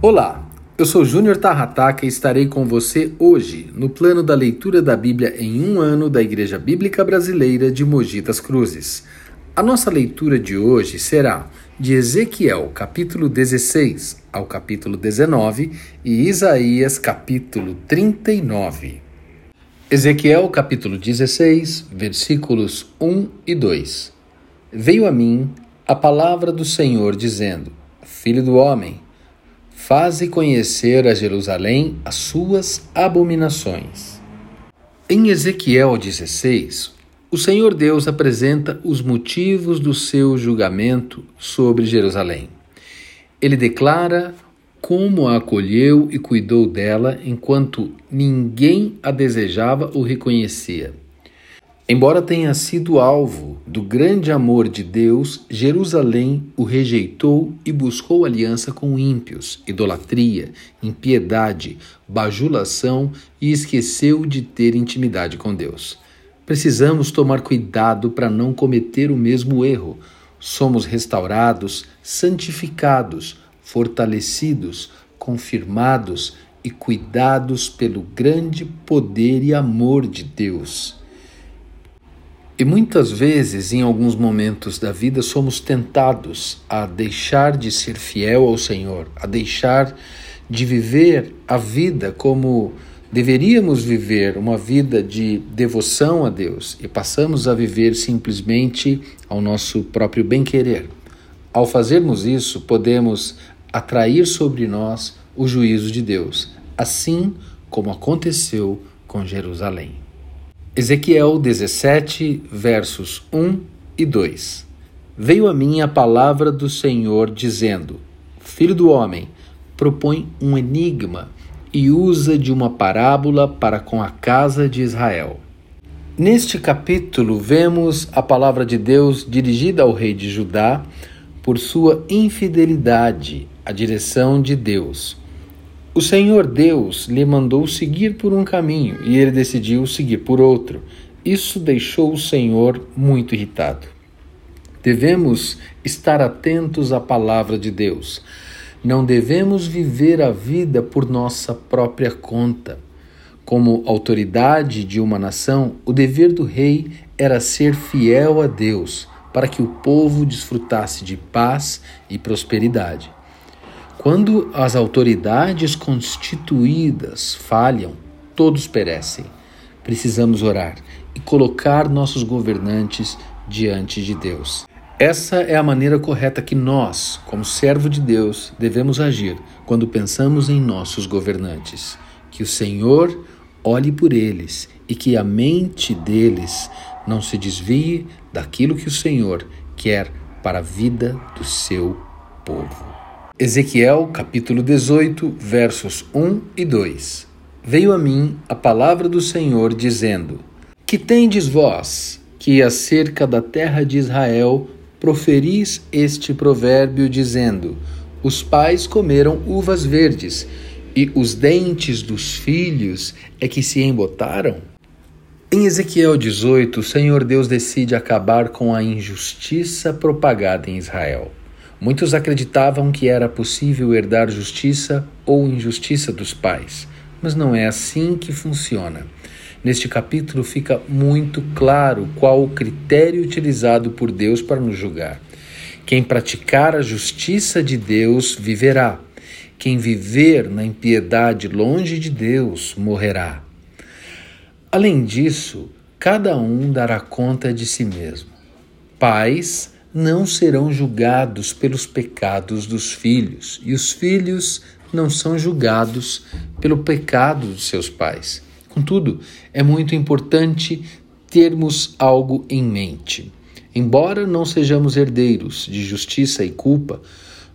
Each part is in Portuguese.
Olá, eu sou Júnior Tarrataca e estarei com você hoje no plano da leitura da Bíblia em um ano da Igreja Bíblica Brasileira de Mogi das Cruzes. A nossa leitura de hoje será de Ezequiel, capítulo 16 ao capítulo 19 e Isaías, capítulo 39. Ezequiel, capítulo 16, versículos 1 e 2. Veio a mim a palavra do Senhor dizendo: Filho do homem, faze conhecer a Jerusalém as suas abominações. Em Ezequiel 16, o Senhor Deus apresenta os motivos do seu julgamento sobre Jerusalém. Ele declara como a acolheu e cuidou dela enquanto ninguém a desejava ou reconhecia. Embora tenha sido alvo do grande amor de Deus, Jerusalém o rejeitou e buscou aliança com ímpios, idolatria, impiedade, bajulação e esqueceu de ter intimidade com Deus. Precisamos tomar cuidado para não cometer o mesmo erro. Somos restaurados, santificados, fortalecidos, confirmados e cuidados pelo grande poder e amor de Deus. E muitas vezes, em alguns momentos da vida, somos tentados a deixar de ser fiel ao Senhor, a deixar de viver a vida como deveríamos viver, uma vida de devoção a Deus, e passamos a viver simplesmente ao nosso próprio bem-querer. Ao fazermos isso, podemos atrair sobre nós o juízo de Deus, assim como aconteceu com Jerusalém. Ezequiel 17, versos 1 e 2. Veio a mim a palavra do Senhor dizendo: Filho do homem, propõe um enigma e usa de uma parábola para com a casa de Israel. Neste capítulo, vemos a palavra de Deus dirigida ao rei de Judá por sua infidelidade à direção de Deus. O Senhor Deus lhe mandou seguir por um caminho e ele decidiu seguir por outro. Isso deixou o Senhor muito irritado. Devemos estar atentos à palavra de Deus. Não devemos viver a vida por nossa própria conta. Como autoridade de uma nação, o dever do rei era ser fiel a Deus, para que o povo desfrutasse de paz e prosperidade. Quando as autoridades constituídas falham, todos perecem. Precisamos orar e colocar nossos governantes diante de Deus. Essa é a maneira correta que nós, como servo de Deus, devemos agir quando pensamos em nossos governantes. Que o Senhor olhe por eles e que a mente deles não se desvie daquilo que o Senhor quer para a vida do seu povo. Ezequiel capítulo 18, versos 1 e 2. Veio a mim a palavra do Senhor dizendo: Que tendes vós, que acerca da terra de Israel proferis este provérbio dizendo: Os pais comeram uvas verdes, e os dentes dos filhos é que se embotaram? Em Ezequiel 18, o Senhor Deus decide acabar com a injustiça propagada em Israel. Muitos acreditavam que era possível herdar justiça ou injustiça dos pais, mas não é assim que funciona. Neste capítulo fica muito claro qual o critério utilizado por Deus para nos julgar. Quem praticar a justiça de Deus viverá. Quem viver na impiedade longe de Deus morrerá. Além disso, cada um dará conta de si mesmo. Pais, não serão julgados pelos pecados dos filhos, e os filhos não são julgados pelo pecado dos seus pais. Contudo, é muito importante termos algo em mente. Embora não sejamos herdeiros de justiça e culpa,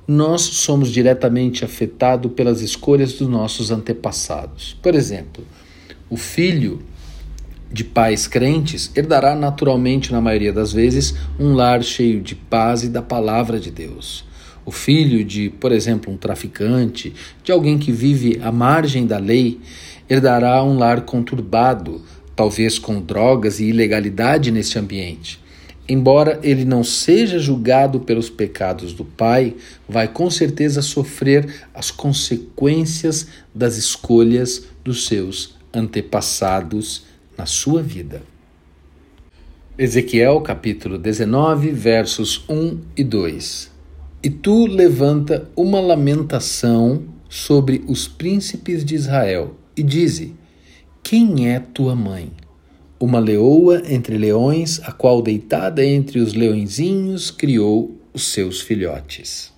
nós somos diretamente afetados pelas escolhas dos nossos antepassados. Por exemplo, o filho de pais crentes herdará naturalmente, na maioria das vezes, um lar cheio de paz e da palavra de Deus. O filho de, por exemplo, um traficante, de alguém que vive à margem da lei, herdará um lar conturbado, talvez com drogas e ilegalidade neste ambiente. embora ele não seja julgado pelos pecados do pai, vai com certeza sofrer as consequências das escolhas dos seus antepassados na sua vida. Ezequiel capítulo 19, versos 1 e 2. E tu levanta uma lamentação sobre os príncipes de Israel e dize: Quem é tua mãe? Uma leoa entre leões, a qual deitada entre os leõezinhos criou os seus filhotes.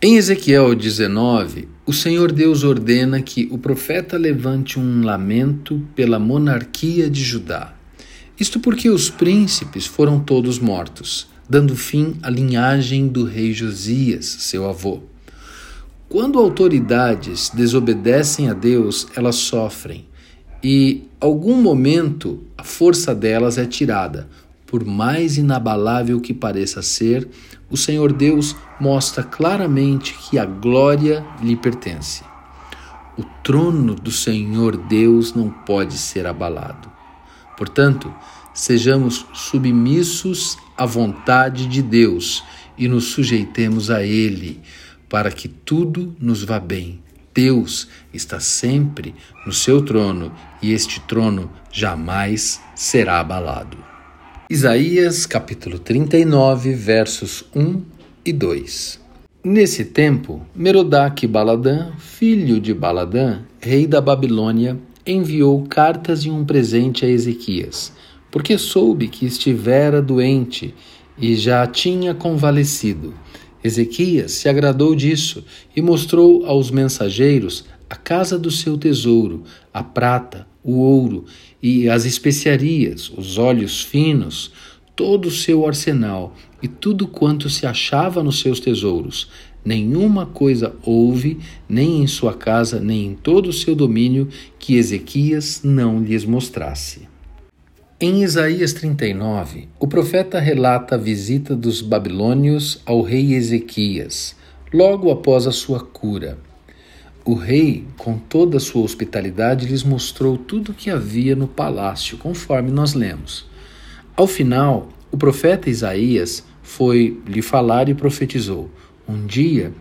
Em Ezequiel 19, o Senhor Deus ordena que o profeta levante um lamento pela monarquia de Judá. Isto porque os príncipes foram todos mortos, dando fim à linhagem do rei Josias, seu avô. Quando autoridades desobedecem a Deus, elas sofrem, e algum momento a força delas é tirada. Por mais inabalável que pareça ser, o Senhor Deus mostra claramente que a glória lhe pertence. O trono do Senhor Deus não pode ser abalado. Portanto, sejamos submissos à vontade de Deus e nos sujeitemos a Ele, para que tudo nos vá bem. Deus está sempre no seu trono e este trono jamais será abalado. Isaías capítulo 39, versos 1 e 2. Nesse tempo, Merodach Baladã, filho de Baladã, rei da Babilônia, enviou cartas e um presente a Ezequias, porque soube que estivera doente e já tinha convalescido. Ezequias se agradou disso e mostrou aos mensageiros a casa do seu tesouro, a prata, o ouro e as especiarias, os óleos finos, todo o seu arsenal e tudo quanto se achava nos seus tesouros. Nenhuma coisa houve, nem em sua casa, nem em todo o seu domínio, que Ezequias não lhes mostrasse. Em Isaías 39, o profeta relata a visita dos babilônios ao rei Ezequias, logo após a sua cura. O rei, com toda a sua hospitalidade, lhes mostrou tudo o que havia no palácio, conforme nós lemos. Ao final, o profeta Isaías foi lhe falar e profetizou: Um dia,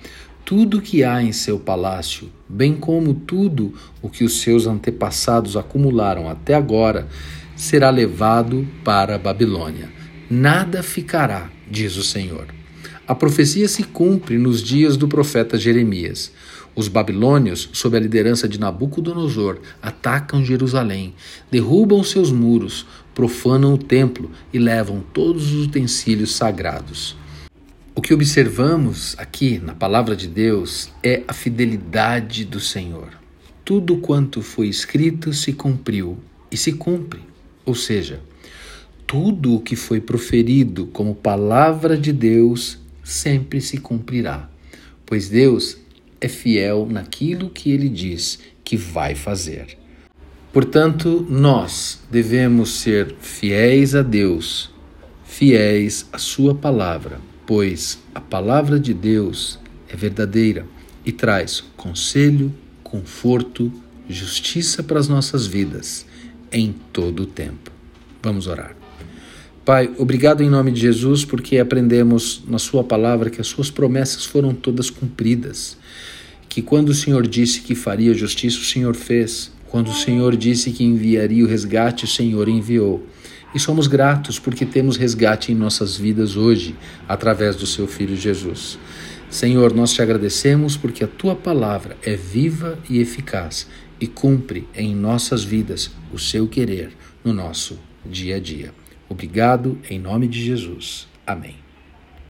tudo o que há em seu palácio, bem como tudo o que os seus antepassados acumularam até agora, será levado para a Babilônia. Nada ficará, diz o Senhor. A profecia se cumpre nos dias do profeta Jeremias. Os babilônios, sob a liderança de Nabucodonosor, atacam Jerusalém, derrubam seus muros, profanam o templo e levam todos os utensílios sagrados. O que observamos aqui na palavra de Deus é a fidelidade do Senhor. Tudo quanto foi escrito se cumpriu e se cumpre. Ou seja, tudo o que foi proferido como palavra de Deus sempre se cumprirá, pois Deus é fiel naquilo que ele diz que vai fazer. Portanto, nós devemos ser fiéis a Deus, fiéis à Sua palavra, pois a palavra de Deus é verdadeira e traz conselho, conforto, justiça para as nossas vidas em todo o tempo. Vamos orar. Pai, obrigado em nome de Jesus, porque aprendemos na Sua palavra que as Suas promessas foram todas cumpridas. Que quando o Senhor disse que faria justiça, o Senhor fez. Quando o Senhor disse que enviaria o resgate, o Senhor enviou. E somos gratos porque temos resgate em nossas vidas hoje, através do Seu Filho Jesus. Senhor, nós te agradecemos porque a tua palavra é viva e eficaz e cumpre em nossas vidas o seu querer no nosso dia a dia. Obrigado em nome de Jesus. Amém.